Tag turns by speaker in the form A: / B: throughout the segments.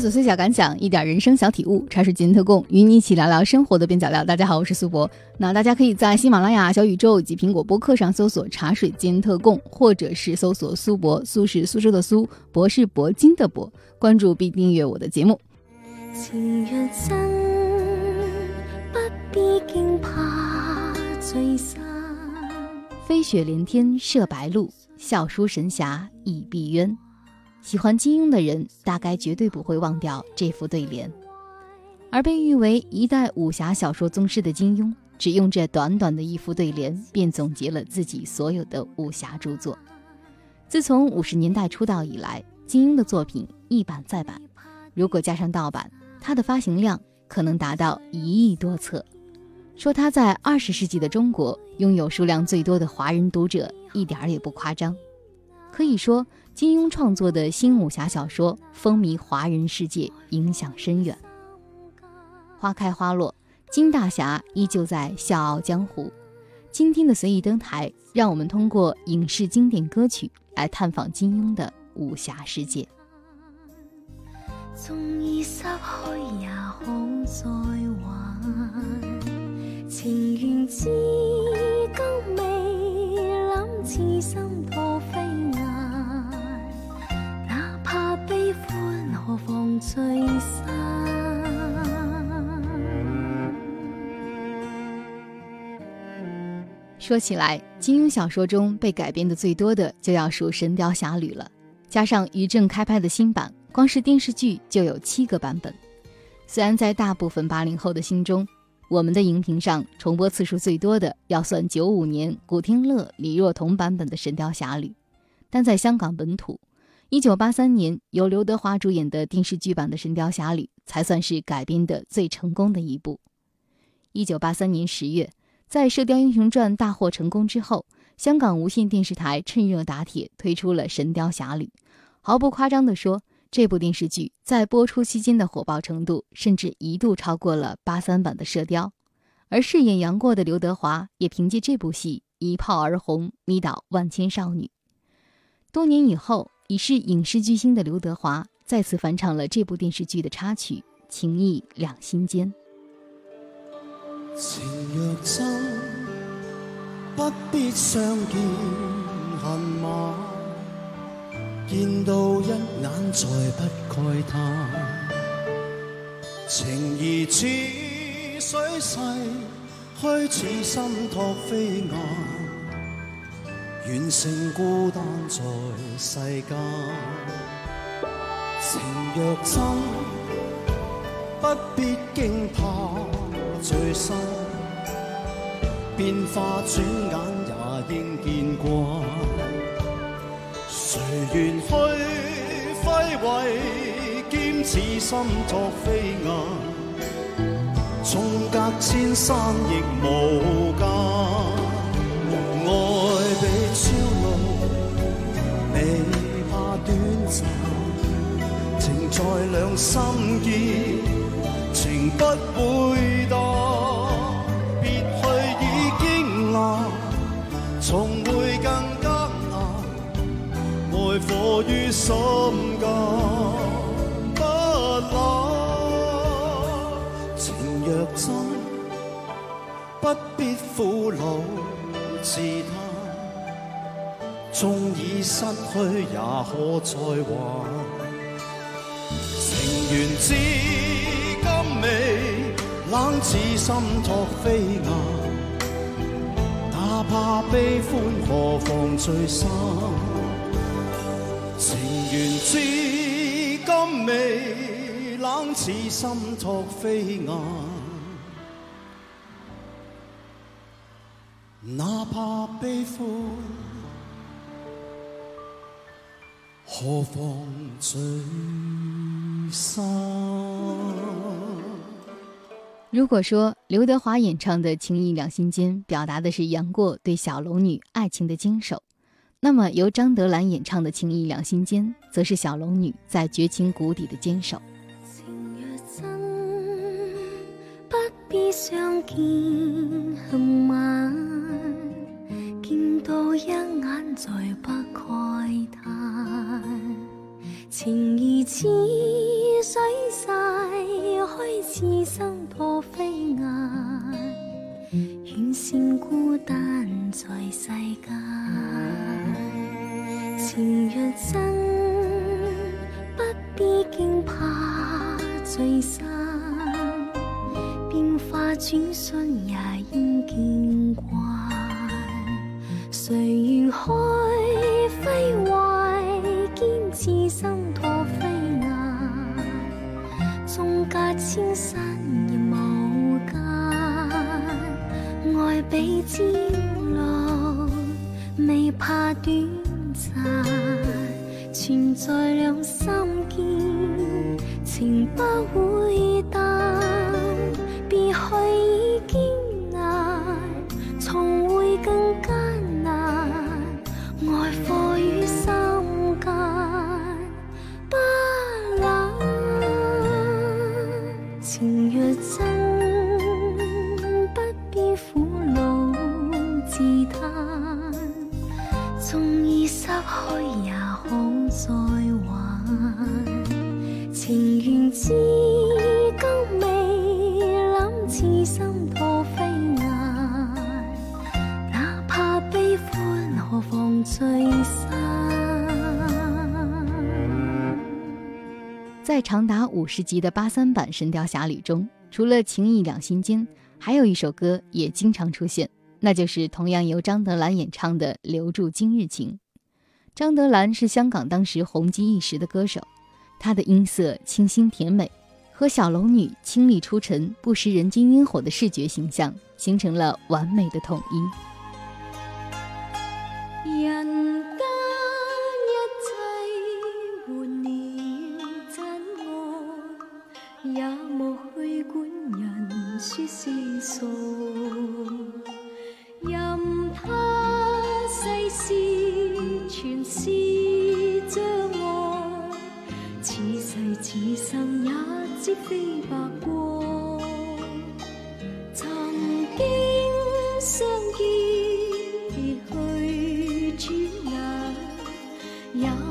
A: 些琐碎小感想，一点人生小体悟，茶水间特供，与你一起聊聊生活的边角料。大家好，我是苏博。那大家可以在喜马拉雅、小宇宙以及苹果播客上搜索“茶水间特供”，或者是搜索“苏博”，苏是苏州的苏，博是铂金的铂。关注并订阅我的节目。情若真，不必惊怕醉生。飞雪连天射白鹿，笑书神侠倚碧鸳。喜欢金庸的人，大概绝对不会忘掉这副对联。而被誉为一代武侠小说宗师的金庸，只用这短短的一副对联，便总结了自己所有的武侠著作。自从五十年代出道以来，金庸的作品一版再版，如果加上盗版，他的发行量可能达到一亿多册。说他在二十世纪的中国拥有数量最多的华人读者，一点儿也不夸张。可以说。金庸创作的新武侠小说风靡华人世界，影响深远。花开花落，金大侠依旧在笑傲江湖。今天的随意登台，让我们通过影视经典歌曲来探访金庸的武侠世界。纵已失去也好再还，情缘至今未风吹散说起来，金庸小说中被改编的最多的就要数《神雕侠侣》了。加上于正开拍的新版，光是电视剧就有七个版本。虽然在大部分八零后的心中，我们的荧屏上重播次数最多的要算九五年古天乐、李若彤版本的《神雕侠侣》，但在香港本土。一九八三年由刘德华主演的电视剧版的《神雕侠侣》才算是改编的最成功的一部。一九八三年十月，在《射雕英雄传》大获成功之后，香港无线电视台趁热打铁推出了《神雕侠侣》。毫不夸张地说，这部电视剧在播出期间的火爆程度，甚至一度超过了八三版的《射雕》。而饰演杨过的刘德华也凭借这部戏一炮而红，迷倒万千少女。多年以后。已是影视巨星的刘德华再次翻唱了这部电视剧的插曲《情义两心间》。情若真，不必相见恨晚，见到一眼再不慨叹。情义似水逝，虚似心托飞雁。愿胜孤单在世间，情若真，不必惊怕醉生。变化转眼也应见惯，谁愿去挥挥剑，似心作飞雁，纵隔千山亦无间无间。在两心结，情不会淡。别去已经难，重会更艰难。爱火于心间，不冷。情若真，不必苦恼自叹。纵已失去，也可再还。缘至今未冷，似心托飞雁。哪怕悲欢，何妨醉生？情缘至今未冷，似心托飞雁。哪怕悲欢，何妨醉？如果说刘德华演唱的《情义两心间》表达的是杨过对小龙女爱情的坚守，那么由张德兰演唱的《情义两心间》则是小龙女在绝情谷底的坚守。情若真，不必相见恨晚，见到一眼再不慨叹，情义似。
B: 水逝，开始生破飞雁，远线孤单在世间。情若真，不必惊怕聚散，变化转瞬也暂，存在两心间，情不会至今未揽，痴心破飞雁。哪怕悲欢，何妨聚散。
A: 在长达五十集的八三版《神雕侠侣》中，除了情义两心间，还有一首歌也经常出现，那就是同样由张德兰演唱的《留住今日情》。张德兰是香港当时红极一时的歌手，她的音色清新甜美，和小龙女清丽出尘、不食人间烟火的视觉形象形成了完美的统一。
B: 人要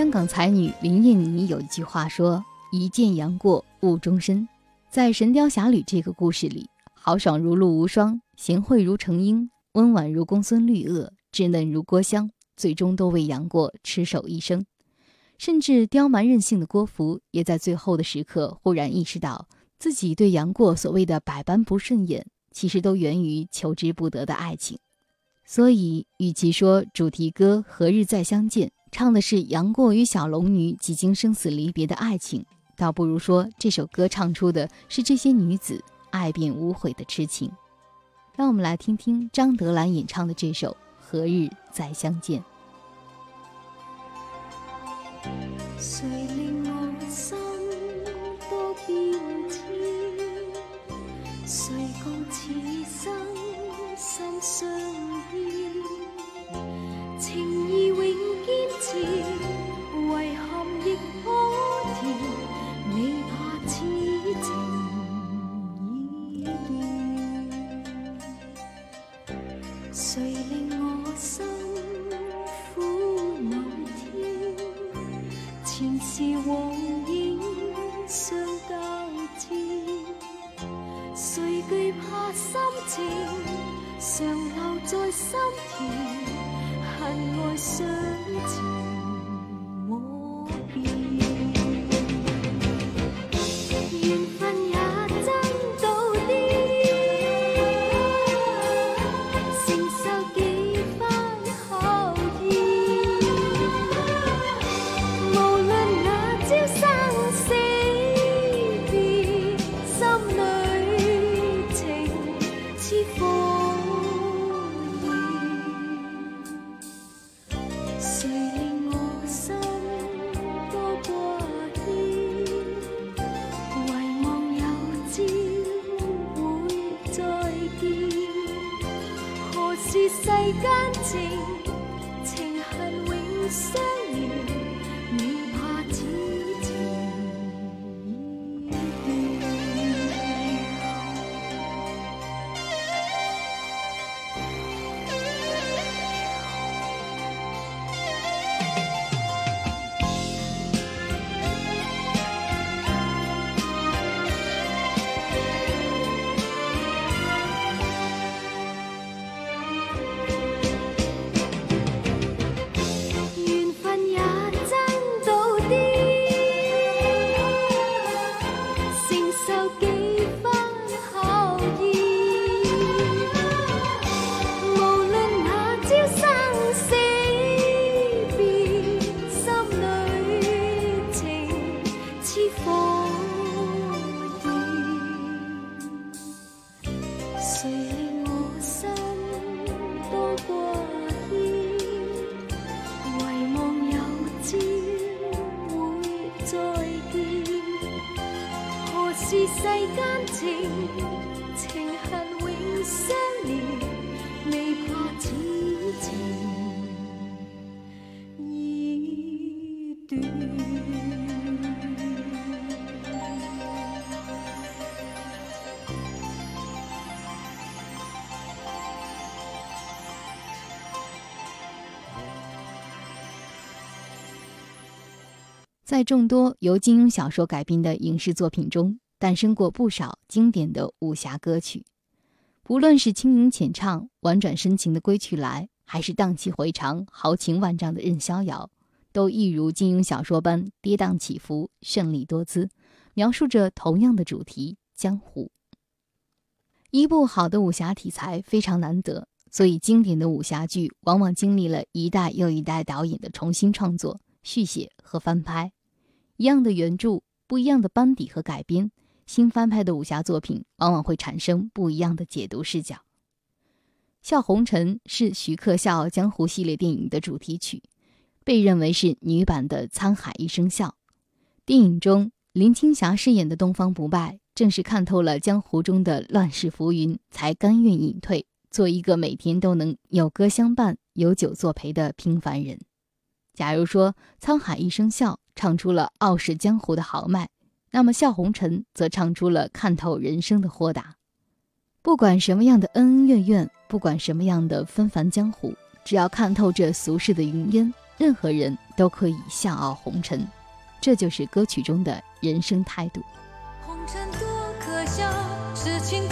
A: 香港才女林燕妮有一句话说：“一见杨过误终身。”在《神雕侠侣》这个故事里，豪爽如陆无双，贤惠如程英，温婉如公孙绿萼，稚嫩如郭襄，最终都为杨过痴守一生。甚至刁蛮任性的郭芙，也在最后的时刻忽然意识到，自己对杨过所谓的百般不顺眼，其实都源于求之不得的爱情。所以，与其说主题歌《何日再相见》唱的是杨过与小龙女几经生死离别的爱情，倒不如说这首歌唱出的是这些女子爱变无悔的痴情。让我们来听听张德兰演唱的这首《何日再相见》。
B: 是往影相交织，谁惧怕心情？常留在心田，恨爱相缠
A: 在众多由金庸小说改编的影视作品中，诞生过不少经典的武侠歌曲。不论是轻盈浅唱、婉转深情的《归去来》，还是荡气回肠、豪情万丈的《任逍遥》，都一如金庸小说般跌宕起伏、绚丽多姿，描述着同样的主题——江湖。一部好的武侠题材非常难得，所以经典的武侠剧往往经历了一代又一代导演的重新创作、续写和翻拍。一样的原著，不一样的班底和改编，新翻拍的武侠作品往往会产生不一样的解读视角。《笑红尘》是徐克《笑傲江湖》系列电影的主题曲，被认为是女版的《沧海一声笑》。电影中，林青霞饰演的东方不败，正是看透了江湖中的乱世浮云，才甘愿隐退，做一个每天都能有歌相伴、有酒作陪的平凡人。假如说《沧海一声笑》唱出了傲视江湖的豪迈，那么《笑红尘》则唱出了看透人生的豁达。不管什么样的恩恩怨怨，不管什么样的纷繁江湖，只要看透这俗世的云烟，任何人都可以笑傲红尘。这就是歌曲中的人生态度。
C: 红尘多可笑，痴情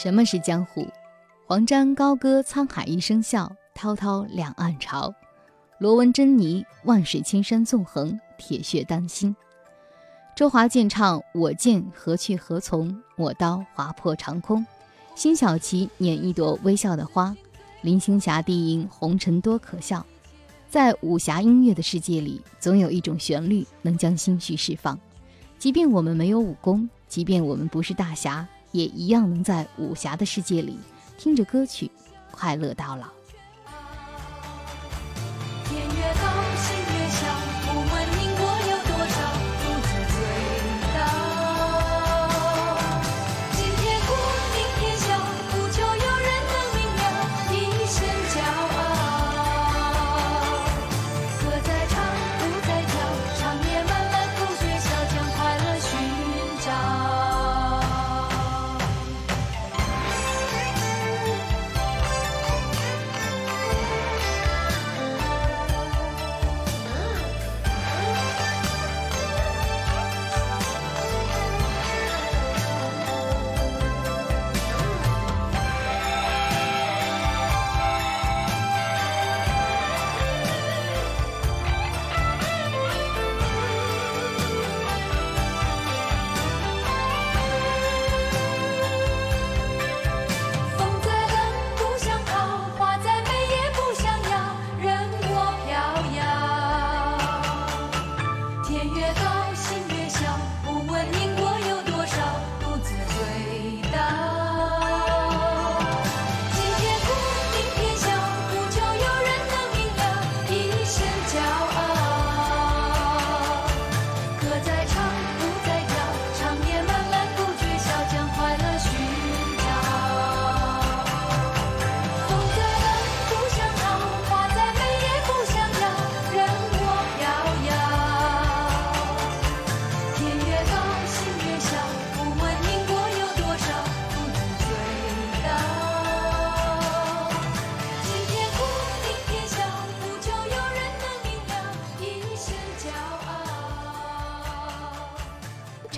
B: 什么是江湖？黄沾高歌沧海一声笑，滔滔两岸潮。罗文珍妮，万水千山纵横，铁血丹心。周华健唱：“我剑何去何从？我刀划破长空。”辛晓琪捻一朵微笑的花。林青霞低吟：“红尘多可笑。”在武侠音乐的世界里，总有一种旋律能将心绪释放。即便我们没有武功，即便我们不是大侠，也一样能在武侠的世界里。听着歌曲，快乐到老。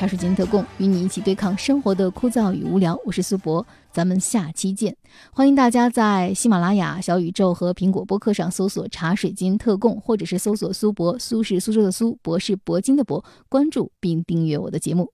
B: 茶水晶特供，与你一起对抗生活的枯燥与无聊。我是苏博，咱们下期见。欢迎大家在喜马拉雅、小宇宙和苹果播客上搜索“茶水晶特供”，或者是搜索“苏博”，苏是苏州的苏，博是铂金的博，关注并订阅我的节目。